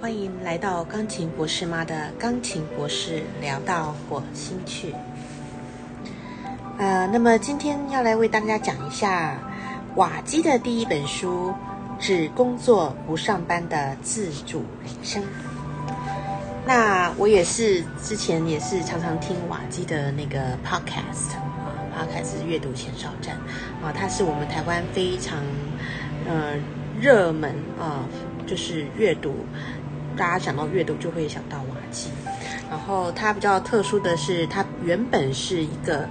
欢迎来到钢琴博士妈的钢琴博士聊到火星去。呃，那么今天要来为大家讲一下瓦基的第一本书《只工作不上班的自主人生》。那我也是之前也是常常听瓦基的那个 podcast 啊，podcast 阅读前哨站啊，它是我们台湾非常呃热门啊，就是阅读。大家想到阅读就会想到瓦基，然后他比较特殊的是，他原本是一个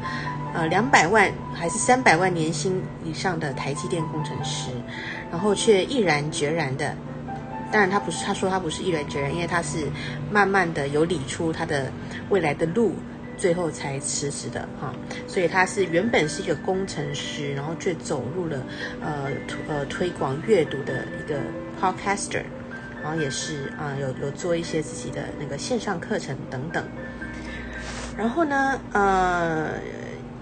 呃两百万还是三百万年薪以上的台积电工程师，然后却毅然决然的，当然他不是他说他不是毅然决然，因为他是慢慢的有理出他的未来的路，最后才辞职的哈，所以他是原本是一个工程师，然后却走入了呃呃推广阅读的一个 podcaster。然后也是啊，有有做一些自己的那个线上课程等等。然后呢，呃，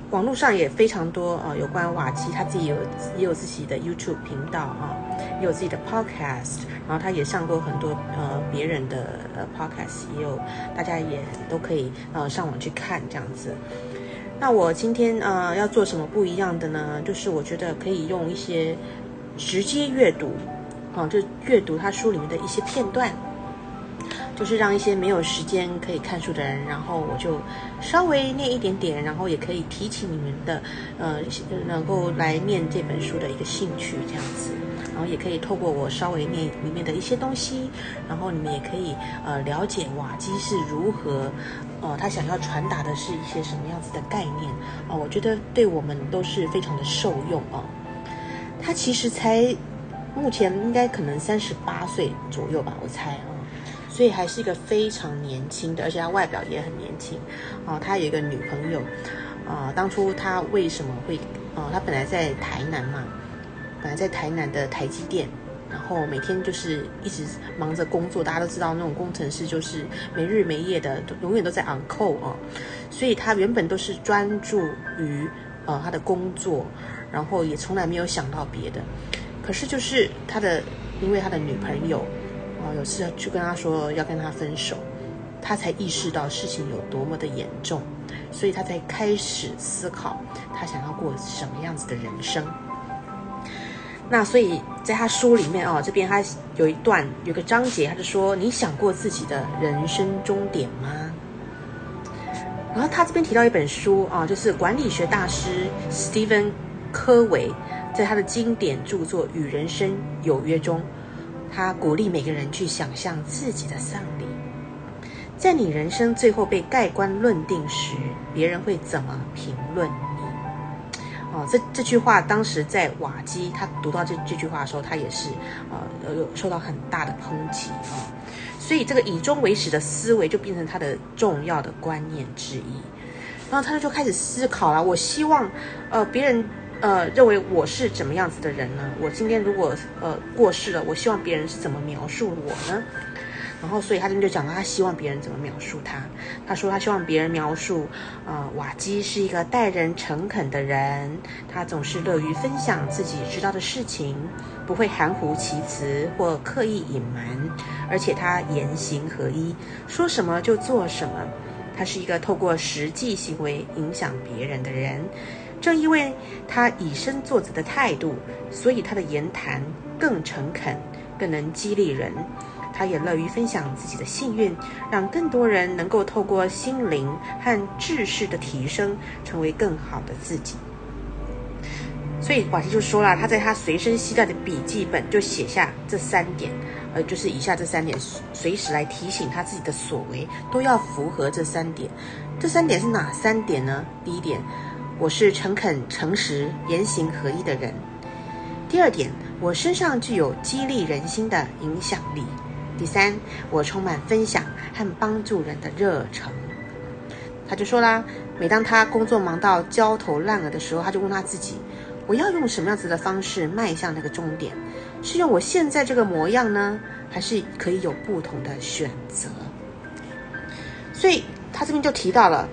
网络上也非常多啊，有关瓦基他自己有也有自己的 YouTube 频道啊，也有自己的 Podcast。然后他也上过很多呃别人的呃 Podcast，也有大家也都可以呃上网去看这样子。那我今天呃要做什么不一样的呢？就是我觉得可以用一些直接阅读。哦，就阅读他书里面的一些片段，就是让一些没有时间可以看书的人，然后我就稍微念一点点，然后也可以提起你们的，呃，能够来念这本书的一个兴趣这样子，然后也可以透过我稍微念里面的一些东西，然后你们也可以呃了解瓦基是如何，呃，他想要传达的是一些什么样子的概念啊，我觉得对我们都是非常的受用哦。他其实才。目前应该可能三十八岁左右吧，我猜啊，所以还是一个非常年轻的，而且他外表也很年轻啊。他有一个女朋友啊，当初他为什么会啊？他本来在台南嘛，本来在台南的台积电，然后每天就是一直忙着工作。大家都知道那种工程师就是没日没夜的，永远都在 on call 啊。所以他原本都是专注于呃他的工作，然后也从来没有想到别的。可是就是他的，因为他的女朋友，啊，有次去跟他说要跟他分手，他才意识到事情有多么的严重，所以他才开始思考他想要过什么样子的人生。那所以在他书里面哦，这边他有一段有个章节，他就说：“你想过自己的人生终点吗？”然后他这边提到一本书啊，就是管理学大师 Stephen 科维。在他的经典著作《与人生有约》中，他鼓励每个人去想象自己的丧礼。在你人生最后被盖棺论定时，别人会怎么评论你？哦，这这句话当时在瓦基他读到这这句话的时候，他也是呃有受到很大的抨击啊。所以这个以终为始的思维就变成他的重要的观念之一。然后他就开始思考了：我希望呃别人。呃，认为我是怎么样子的人呢？我今天如果呃过世了，我希望别人是怎么描述我呢？然后，所以他今天就讲到他希望别人怎么描述他。他说他希望别人描述，呃，瓦基是一个待人诚恳的人，他总是乐于分享自己知道的事情，不会含糊其辞或刻意隐瞒，而且他言行合一，说什么就做什么。他是一个透过实际行为影响别人的人。正因为他以身作则的态度，所以他的言谈更诚恳，更能激励人。他也乐于分享自己的幸运，让更多人能够透过心灵和知识的提升，成为更好的自己。所以瓦西就说了，他在他随身携带的笔记本就写下这三点，呃，就是以下这三点，随时来提醒他自己的所为都要符合这三点。这三点是哪三点呢？第一点。我是诚恳、诚实、言行合一的人。第二点，我身上具有激励人心的影响力。第三，我充满分享和帮助人的热忱。他就说啦，每当他工作忙到焦头烂额的时候，他就问他自己：我要用什么样子的方式迈向那个终点？是用我现在这个模样呢，还是可以有不同的选择？所以他这边就提到了。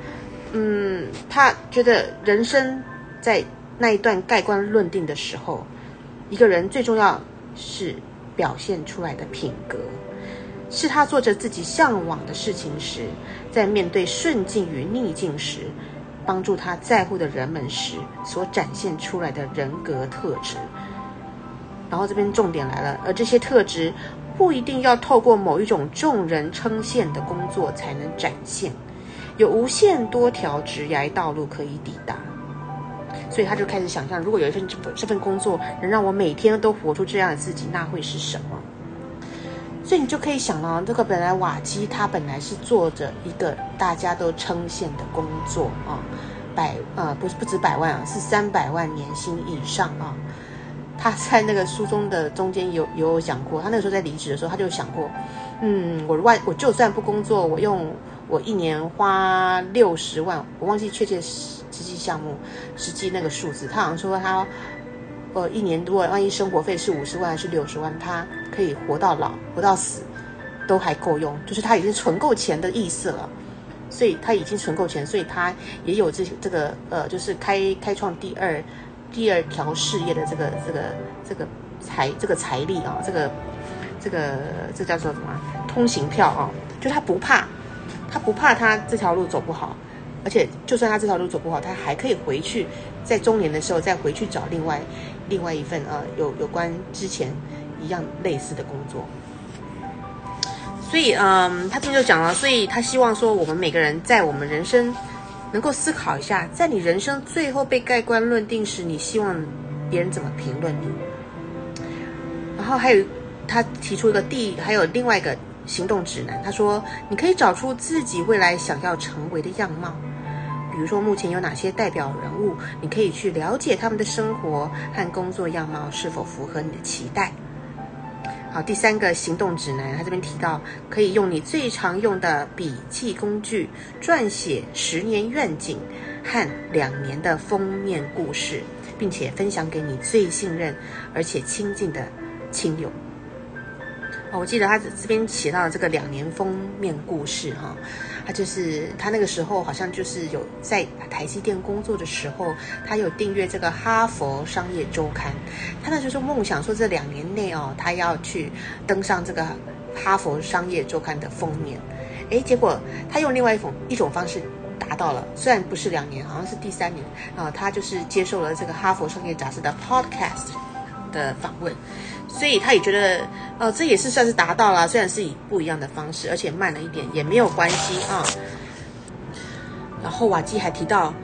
嗯，他觉得人生在那一段盖棺论定的时候，一个人最重要是表现出来的品格。是他做着自己向往的事情时，在面对顺境与逆境时，帮助他在乎的人们时所展现出来的人格特质。然后这边重点来了，而这些特质不一定要透过某一种众人称羡的工作才能展现，有无限多条职业道路可以抵达。所以他就开始想象，如果有一份这这份工作能让我每天都活出这样的自己，那会是什么？所以你就可以想到，这个本来瓦基他本来是做着一个大家都称羡的工作啊，百呃不是不止百万啊，是三百万年薪以上啊。他在那个书中的中间有有讲过，他那个时候在离职的时候，他就想过，嗯，我外我就算不工作，我用我一年花六十万，我忘记确切实际项目实际那个数字，他好像说他。呃，一年多，万一生活费是五十万还是六十万，他可以活到老，活到死，都还够用。就是他已经存够钱的意思了，所以他已经存够钱，所以他也有这这个呃，就是开开创第二第二条事业的这个这个这个财这个财力啊，这个这个这叫做什么通行票啊？就他不怕，他不怕他这条路走不好。而且，就算他这条路走不好，他还可以回去，在中年的时候再回去找另外另外一份呃有有关之前一样类似的工作。所以，嗯，他这边就讲了，所以他希望说，我们每个人在我们人生能够思考一下，在你人生最后被盖棺论定时，你希望别人怎么评论你？然后还有他提出一个第，还有另外一个行动指南，他说你可以找出自己未来想要成为的样貌。比如说，目前有哪些代表人物，你可以去了解他们的生活和工作样貌是否符合你的期待。好，第三个行动指南，他这边提到，可以用你最常用的笔记工具撰写十年愿景和两年的封面故事，并且分享给你最信任而且亲近的亲友。我记得他这边写到这个两年封面故事哈，他就是他那个时候好像就是有在台积电工作的时候，他有订阅这个哈佛商业周刊，他那就是梦想说这两年内哦，他要去登上这个哈佛商业周刊的封面，诶，结果他用另外一种一种方式达到了，虽然不是两年，好像是第三年啊，他就是接受了这个哈佛商业杂志的 podcast 的访问。所以他也觉得，呃，这也是算是达到了，虽然是以不一样的方式，而且慢了一点，也没有关系啊。然后瓦基还提到，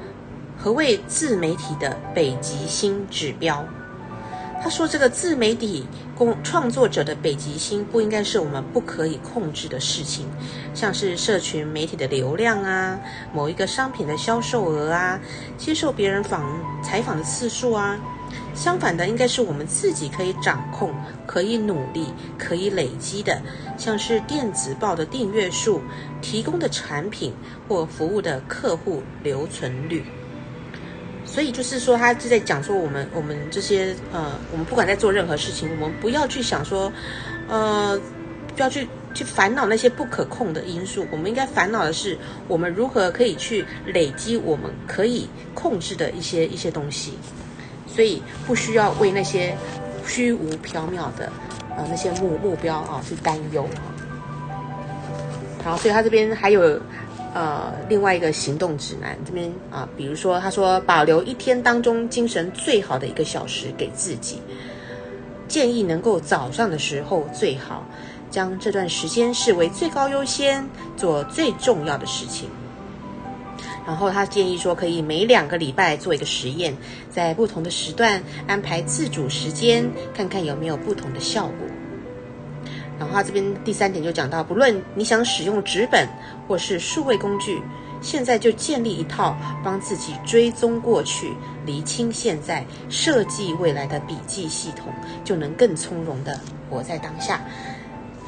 何谓自媒体的北极星指标？他说，这个自媒体工创作者的北极星不应该是我们不可以控制的事情，像是社群媒体的流量啊，某一个商品的销售额啊，接受别人访采访的次数啊。相反的，应该是我们自己可以掌控、可以努力、可以累积的，像是电子报的订阅数、提供的产品或服务的客户留存率。所以就是说，他就在讲说，我们我们这些呃，我们不管在做任何事情，我们不要去想说，呃，不要去去烦恼那些不可控的因素，我们应该烦恼的是，我们如何可以去累积我们可以控制的一些一些东西。所以不需要为那些虚无缥缈的呃那些目目标啊去担忧。好，所以他这边还有呃另外一个行动指南，这边啊，比如说他说保留一天当中精神最好的一个小时给自己，建议能够早上的时候最好，将这段时间视为最高优先，做最重要的事情。然后他建议说，可以每两个礼拜做一个实验，在不同的时段安排自主时间，看看有没有不同的效果。然后他这边第三点就讲到，不论你想使用纸本或是数位工具，现在就建立一套帮自己追踪过去、厘清现在、设计未来的笔记系统，就能更从容的活在当下。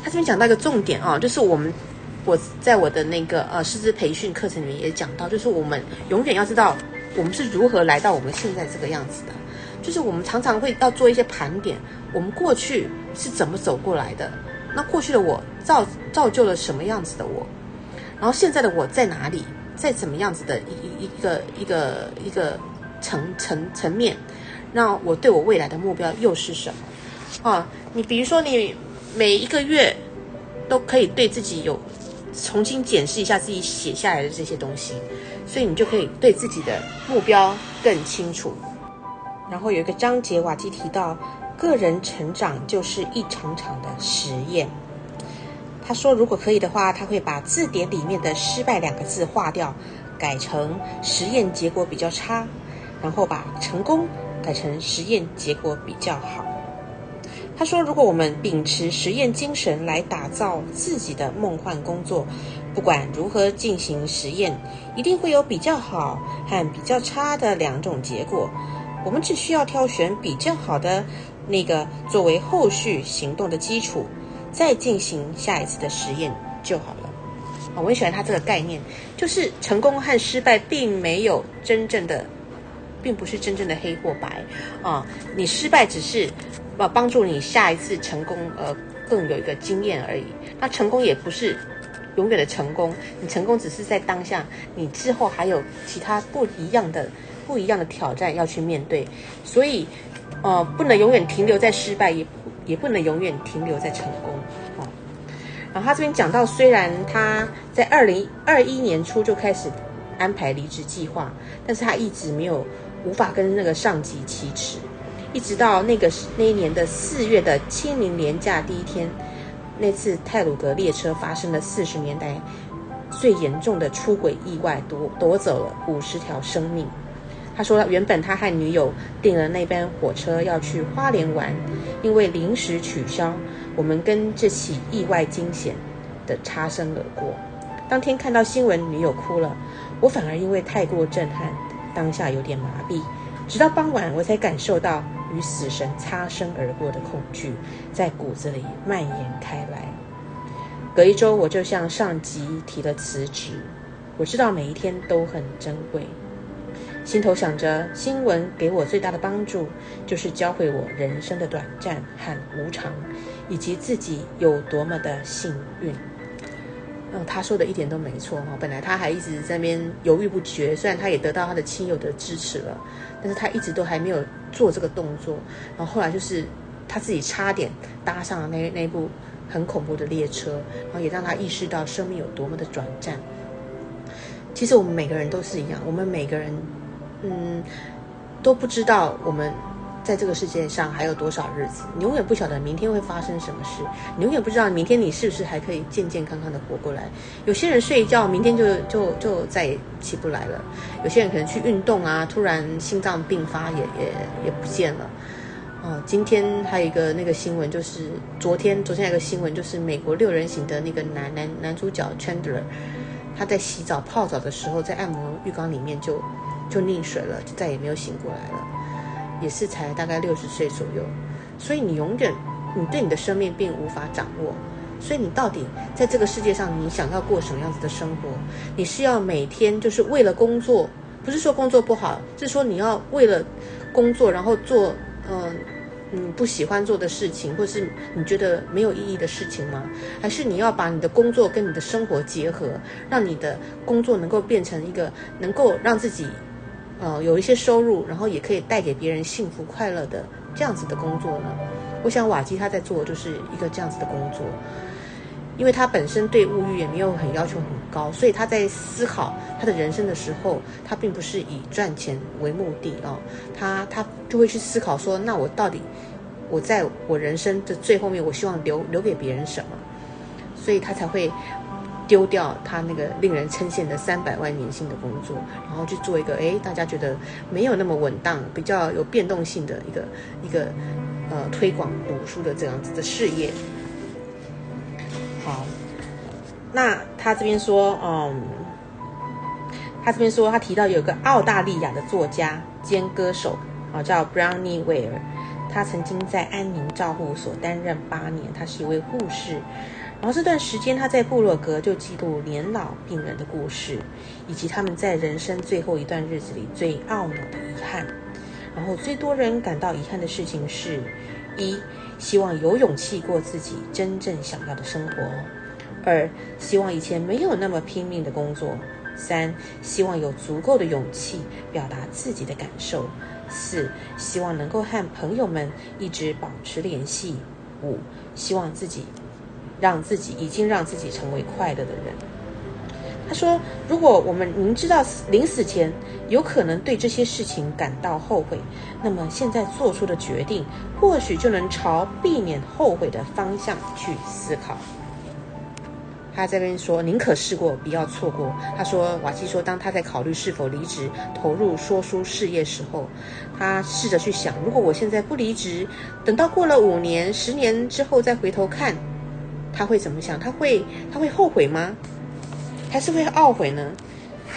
他这边讲到一个重点啊，就是我们。我在我的那个呃师资培训课程里面也讲到，就是我们永远要知道我们是如何来到我们现在这个样子的，就是我们常常会要做一些盘点，我们过去是怎么走过来的，那过去的我造造就了什么样子的我，然后现在的我在哪里，在怎么样子的一一一个一个一个层层层面，那我对我未来的目标又是什么？啊，你比如说你每一个月。都可以对自己有重新检视一下自己写下来的这些东西，所以你就可以对自己的目标更清楚。然后有一个章节，瓦基提到，个人成长就是一场场的实验。他说，如果可以的话，他会把字典里面的“失败”两个字划掉，改成“实验结果比较差”，然后把“成功”改成“实验结果比较好”。他说，如果我们秉持实验精神来打造自己的梦幻工作，不管如何进行实验，一定会有比较好和比较差的两种结果。我们只需要挑选比较好的那个作为后续行动的基础，再进行下一次的实验就好了。啊，我很喜欢他这个概念，就是成功和失败并没有真正的，并不是真正的黑或白啊。你失败只是呃帮助你下一次成功呃更有一个经验而已。那成功也不是永远的成功，你成功只是在当下，你之后还有其他不一样的。不一样的挑战要去面对，所以，呃，不能永远停留在失败，也也不能永远停留在成功。哦，然后他这边讲到，虽然他在二零二一年初就开始安排离职计划，但是他一直没有无法跟那个上级启齿，一直到那个那一年的四月的清明年假第一天，那次泰鲁格列车发生了四十年代最严重的出轨意外，夺夺走了五十条生命。他说，原本他和女友订了那班火车要去花莲玩，因为临时取消，我们跟这起意外惊险的擦身而过。当天看到新闻，女友哭了，我反而因为太过震撼，当下有点麻痹。直到傍晚，我才感受到与死神擦身而过的恐惧在骨子里蔓延开来。隔一周，我就向上级提了辞职。我知道每一天都很珍贵。心头想着，新闻给我最大的帮助，就是教会我人生的短暂和无常，以及自己有多么的幸运。嗯，他说的一点都没错哈。本来他还一直在那边犹豫不决，虽然他也得到他的亲友的支持了，但是他一直都还没有做这个动作。然后后来就是他自己差点搭上了那那部很恐怖的列车，然后也让他意识到生命有多么的短暂。其实我们每个人都是一样，我们每个人。嗯，都不知道我们在这个世界上还有多少日子，你永远不晓得明天会发生什么事，你永远不知道明天你是不是还可以健健康康的活过来。有些人睡一觉，明天就就就再也起不来了；有些人可能去运动啊，突然心脏病发也也也不见了。哦，今天还有一个那个新闻，就是昨天昨天有个新闻，就是美国六人行的那个男男男主角 Chandler，他在洗澡泡澡的时候，在按摩浴缸里面就。就溺水了，就再也没有醒过来了，也是才大概六十岁左右。所以你永远，你对你的生命并无法掌握。所以你到底在这个世界上，你想要过什么样子的生活？你是要每天就是为了工作，不是说工作不好，是说你要为了工作，然后做嗯嗯不喜欢做的事情，或是你觉得没有意义的事情吗？还是你要把你的工作跟你的生活结合，让你的工作能够变成一个能够让自己。呃，有一些收入，然后也可以带给别人幸福快乐的这样子的工作呢。我想瓦基他在做就是一个这样子的工作，因为他本身对物欲也没有很要求很高，所以他在思考他的人生的时候，他并不是以赚钱为目的啊，他他就会去思考说，那我到底我在我人生的最后面，我希望留留给别人什么，所以他才会。丢掉他那个令人称羡的三百万年薪的工作，然后去做一个哎，大家觉得没有那么稳当、比较有变动性的一个一个呃推广读书的这样子的事业。好，那他这边说，嗯，他这边说他提到有个澳大利亚的作家兼歌手啊，叫 Brownie Ware，他曾经在安宁照护所担任八年，他是一位护士。然后这段时间，他在部落格就记录年老病人的故事，以及他们在人生最后一段日子里最懊恼的遗憾。然后最多人感到遗憾的事情是：一、希望有勇气过自己真正想要的生活；二、希望以前没有那么拼命的工作；三、希望有足够的勇气表达自己的感受；四、希望能够和朋友们一直保持联系；五、希望自己。让自己已经让自己成为快乐的人。他说：“如果我们明知道临死前有可能对这些事情感到后悔，那么现在做出的决定，或许就能朝避免后悔的方向去思考。”他这边说：“宁可试过，不要错过。”他说：“瓦基说，当他在考虑是否离职投入说书事业时候，他试着去想，如果我现在不离职，等到过了五年、十年之后再回头看，他会怎么想？他会他会后悔吗？”还是会懊悔呢？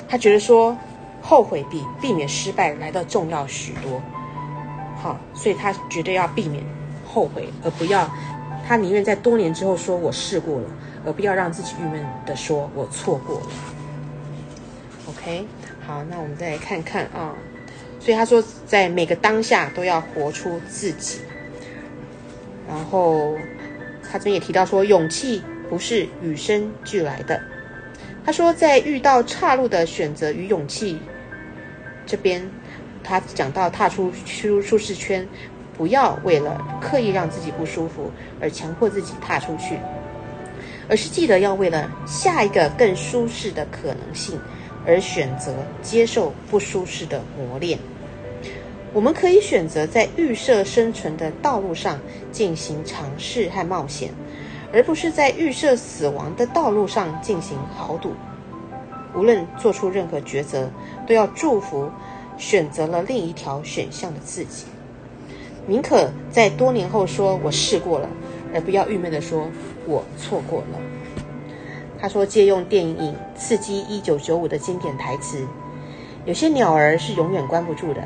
他觉得说，后悔比避免失败来的重要许多。好，所以他绝对要避免后悔，而不要他宁愿在多年之后说我试过了，而不要让自己郁闷的说我错过了。OK，好，那我们再来看看啊。所以他说，在每个当下都要活出自己。然后他这边也提到说，勇气不是与生俱来的。他说，在遇到岔路的选择与勇气这边，他讲到踏出舒舒适圈，不要为了刻意让自己不舒服而强迫自己踏出去，而是记得要为了下一个更舒适的可能性而选择接受不舒适的磨练。我们可以选择在预设生存的道路上进行尝试和冒险。而不是在预设死亡的道路上进行豪赌。无论做出任何抉择，都要祝福选择了另一条选项的自己。宁可在多年后说“我试过了”，而不要郁闷地说“我错过了”。他说：“借用电影《刺激一九九五》的经典台词，有些鸟儿是永远关不住的，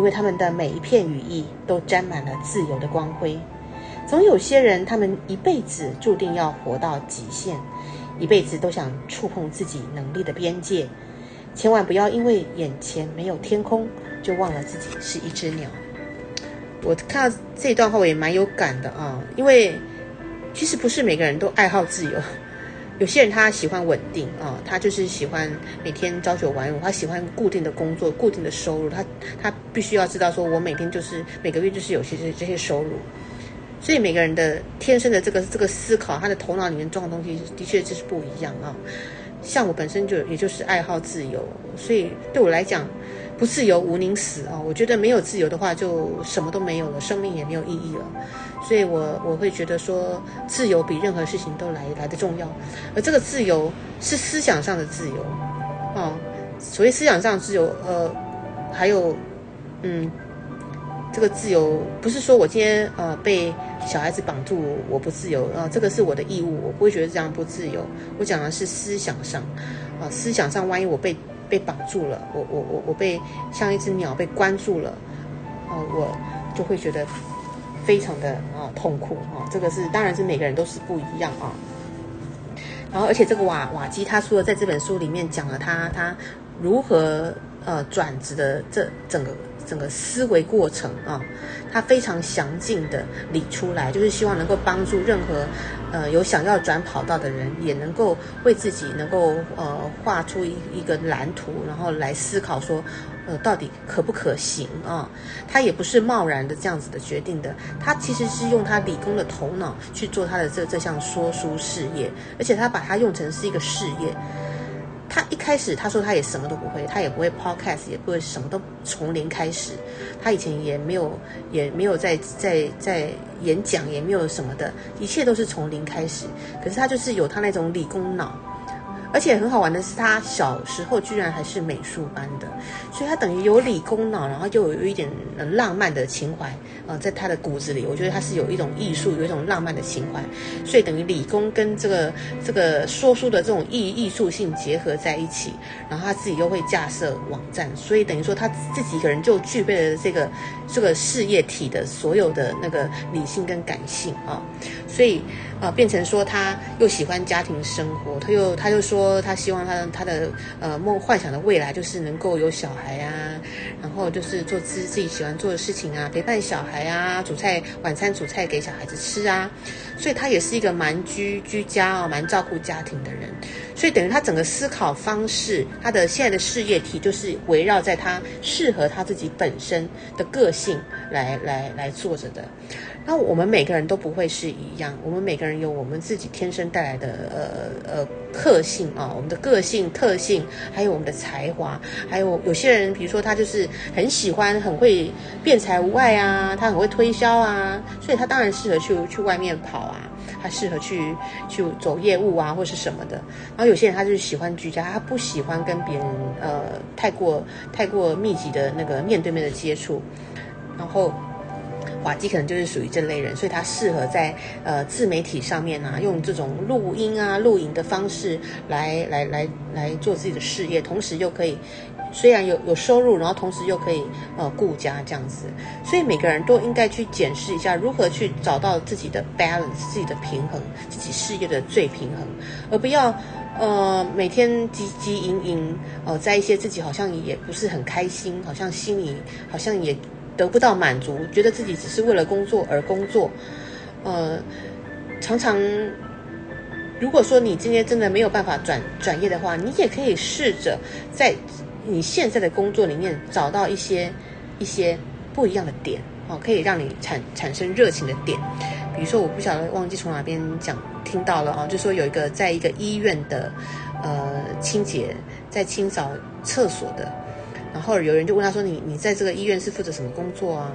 因为他们的每一片羽翼都沾满了自由的光辉。”总有些人，他们一辈子注定要活到极限，一辈子都想触碰自己能力的边界。千万不要因为眼前没有天空，就忘了自己是一只鸟。我看到这段话，我也蛮有感的啊，因为其实不是每个人都爱好自由，有些人他喜欢稳定啊，他就是喜欢每天朝九晚五，他喜欢固定的工作、固定的收入，他他必须要知道说，我每天就是每个月就是有些这这些收入。所以每个人的天生的这个这个思考，他的头脑里面装的东西的确就是不一样啊。像我本身就也就是爱好自由，所以对我来讲，不自由无宁死啊。我觉得没有自由的话，就什么都没有了，生命也没有意义了。所以我我会觉得说，自由比任何事情都来来的重要。而这个自由是思想上的自由啊。所谓思想上自由，呃，还有嗯。这个自由不是说我今天呃被小孩子绑住我不自由啊，这个是我的义务，我不会觉得这样不自由。我讲的是思想上，啊，思想上万一我被被绑住了，我我我我被像一只鸟被关住了，啊，我就会觉得非常的啊痛苦啊。这个是当然是每个人都是不一样啊。然后而且这个瓦瓦基他除了在这本书里面讲了他他如何呃转职的这整个。整个思维过程啊，他非常详尽的理出来，就是希望能够帮助任何呃有想要转跑道的人，也能够为自己能够呃画出一一个蓝图，然后来思考说，呃到底可不可行啊？他也不是贸然的这样子的决定的，他其实是用他理工的头脑去做他的这这项说书事业，而且他把它用成是一个事业。他一开始他说他也什么都不会，他也不会 podcast，也不会什么都从零开始。他以前也没有也没有在在在演讲，也没有什么的，一切都是从零开始。可是他就是有他那种理工脑。而且很好玩的是，他小时候居然还是美术班的，所以他等于有理工脑，然后又有一点浪漫的情怀啊，在他的骨子里，我觉得他是有一种艺术，有一种浪漫的情怀，所以等于理工跟这个这个说书的这种艺艺术性结合在一起，然后他自己又会架设网站，所以等于说他自己一个人就具备了这个这个事业体的所有的那个理性跟感性啊，所以。呃，变成说他又喜欢家庭生活，他又他又说他希望他他的呃梦幻想的未来就是能够有小孩啊，然后就是做自自己喜欢做的事情啊，陪伴小孩啊，煮菜晚餐煮菜给小孩子吃啊，所以他也是一个蛮居居家啊，蛮照顾家庭的人。所以等于他整个思考方式，他的现在的事业体就是围绕在他适合他自己本身的个性来来来做着的。那我们每个人都不会是一样，我们每个人有我们自己天生带来的呃呃特性啊，我们的个性特性，还有我们的才华，还有有些人，比如说他就是很喜欢、很会辩才无碍啊，他很会推销啊，所以他当然适合去去外面跑，他适合去去走业务啊，或是什么的。然后有些人他就喜欢居家，他不喜欢跟别人呃太过太过密集的那个面对面的接触，然后。瓦基可能就是属于这类人，所以他适合在呃自媒体上面啊，用这种录音啊、录影的方式来来来来做自己的事业，同时又可以虽然有有收入，然后同时又可以呃顾家这样子。所以每个人都应该去检视一下，如何去找到自己的 balance、自己的平衡、自己事业的最平衡，而不要呃每天汲汲营营呃在一些自己好像也不是很开心，好像心里好像也。得不到满足，觉得自己只是为了工作而工作，呃，常常，如果说你今天真的没有办法转转业的话，你也可以试着在你现在的工作里面找到一些一些不一样的点哦，可以让你产产生热情的点。比如说，我不晓得忘记从哪边讲听到了啊，就说有一个在一个医院的呃清洁在清扫厕所的。然后有人就问他说：“你你在这个医院是负责什么工作啊？”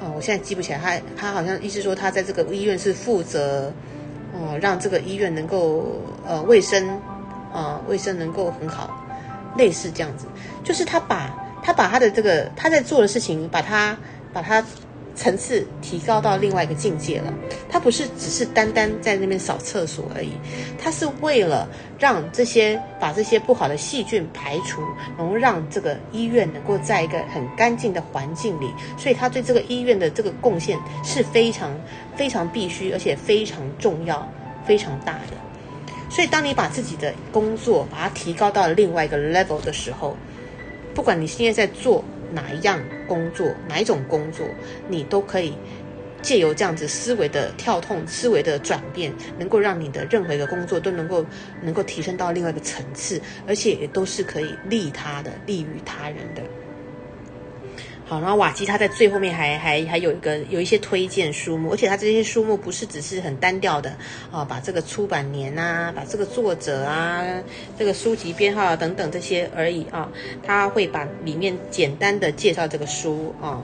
哦，我现在记不起来。他他好像意思说他在这个医院是负责，哦，让这个医院能够呃卫生啊卫生能够很好，类似这样子。就是他把他把他的这个他在做的事情，把他把他。层次提高到另外一个境界了，他不是只是单单在那边扫厕所而已，他是为了让这些把这些不好的细菌排除，然后让这个医院能够在一个很干净的环境里，所以他对这个医院的这个贡献是非常非常必须，而且非常重要、非常大的。所以，当你把自己的工作把它提高到另外一个 level 的时候，不管你现在在做。哪一样工作，哪一种工作，你都可以借由这样子思维的跳动、思维的转变，能够让你的任何一个工作都能够能够提升到另外一个层次，而且也都是可以利他的、利于他人的。好，然后瓦基他在最后面还还还有一个有一些推荐书目，而且他这些书目不是只是很单调的啊，把这个出版年啊，把这个作者啊，这个书籍编号等等这些而已啊，他会把里面简单的介绍这个书啊。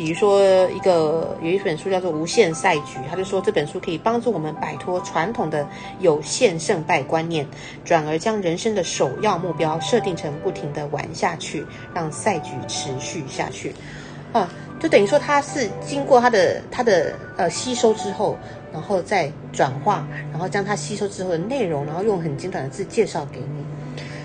比如说，一个有一本书叫做《无限赛局》，他就说这本书可以帮助我们摆脱传统的有限胜败观念，转而将人生的首要目标设定成不停的玩下去，让赛局持续下去。啊，就等于说他是经过他的他的呃吸收之后，然后再转化，然后将他吸收之后的内容，然后用很简短的字介绍给你。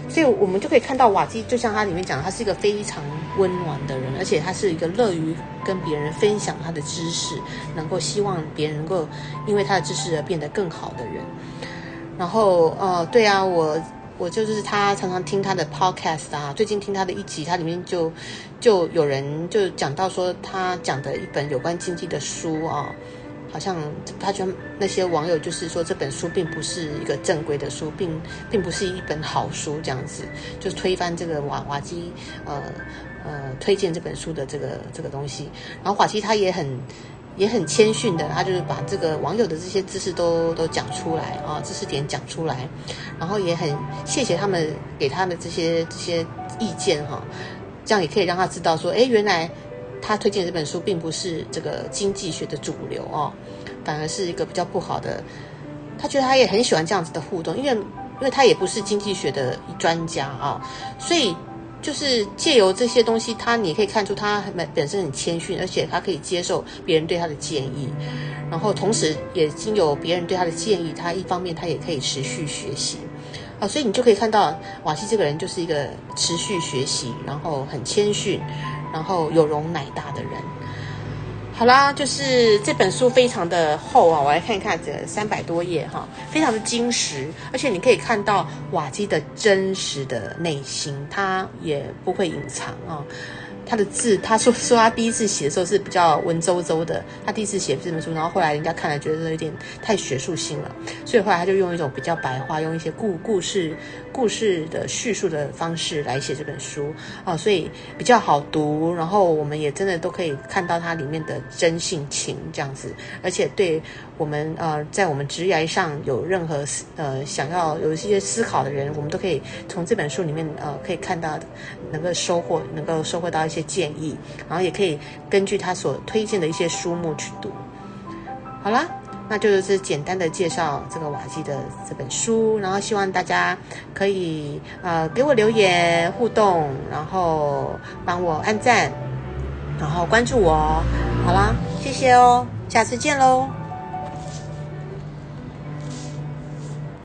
所以我们就可以看到瓦基，就像他里面讲，他是一个非常温暖的人，而且他是一个乐于跟别人分享他的知识，能够希望别人能够因为他的知识而变得更好的人。然后，呃，对啊，我我就是他常常听他的 podcast 啊，最近听他的一集，他里面就就有人就讲到说，他讲的一本有关经济的书啊。好像他觉那些网友就是说这本书并不是一个正规的书，并并不是一本好书，这样子就推翻这个瓦瓦基呃呃推荐这本书的这个这个东西。然后瓦基他也很也很谦逊的，他就是把这个网友的这些知识都都讲出来啊，知识点讲出来，然后也很谢谢他们给他的这些这些意见哈，这样也可以让他知道说，哎，原来。他推荐这本书并不是这个经济学的主流哦，反而是一个比较不好的。他觉得他也很喜欢这样子的互动，因为因为他也不是经济学的专家啊，所以就是借由这些东西，他你可以看出他本本身很谦逊，而且他可以接受别人对他的建议，然后同时也经有别人对他的建议，他一方面他也可以持续学习啊，所以你就可以看到瓦西这个人就是一个持续学习，然后很谦逊。然后有容乃大的人，好啦，就是这本书非常的厚啊，我来看一看，这三百多页哈，非常的精实，而且你可以看到瓦基的真实的内心，他也不会隐藏啊。他的字，他说说他第一次写的时候是比较文绉绉的，他第一次写这本书，然后后来人家看了觉得有点太学术性了，所以后来他就用一种比较白话，用一些故故事故事的叙述的方式来写这本书。啊，所以比较好读，然后我们也真的都可以看到它里面的真性情这样子，而且对我们呃在我们职业上有任何呃想要有一些思考的人，我们都可以从这本书里面呃可以看到能够收获，能够收获到一些。建议，然后也可以根据他所推荐的一些书目去读。好啦，那就是简单的介绍这个瓦基的这本书，然后希望大家可以呃给我留言互动，然后帮我按赞，然后关注我。好啦，谢谢哦，下次见喽。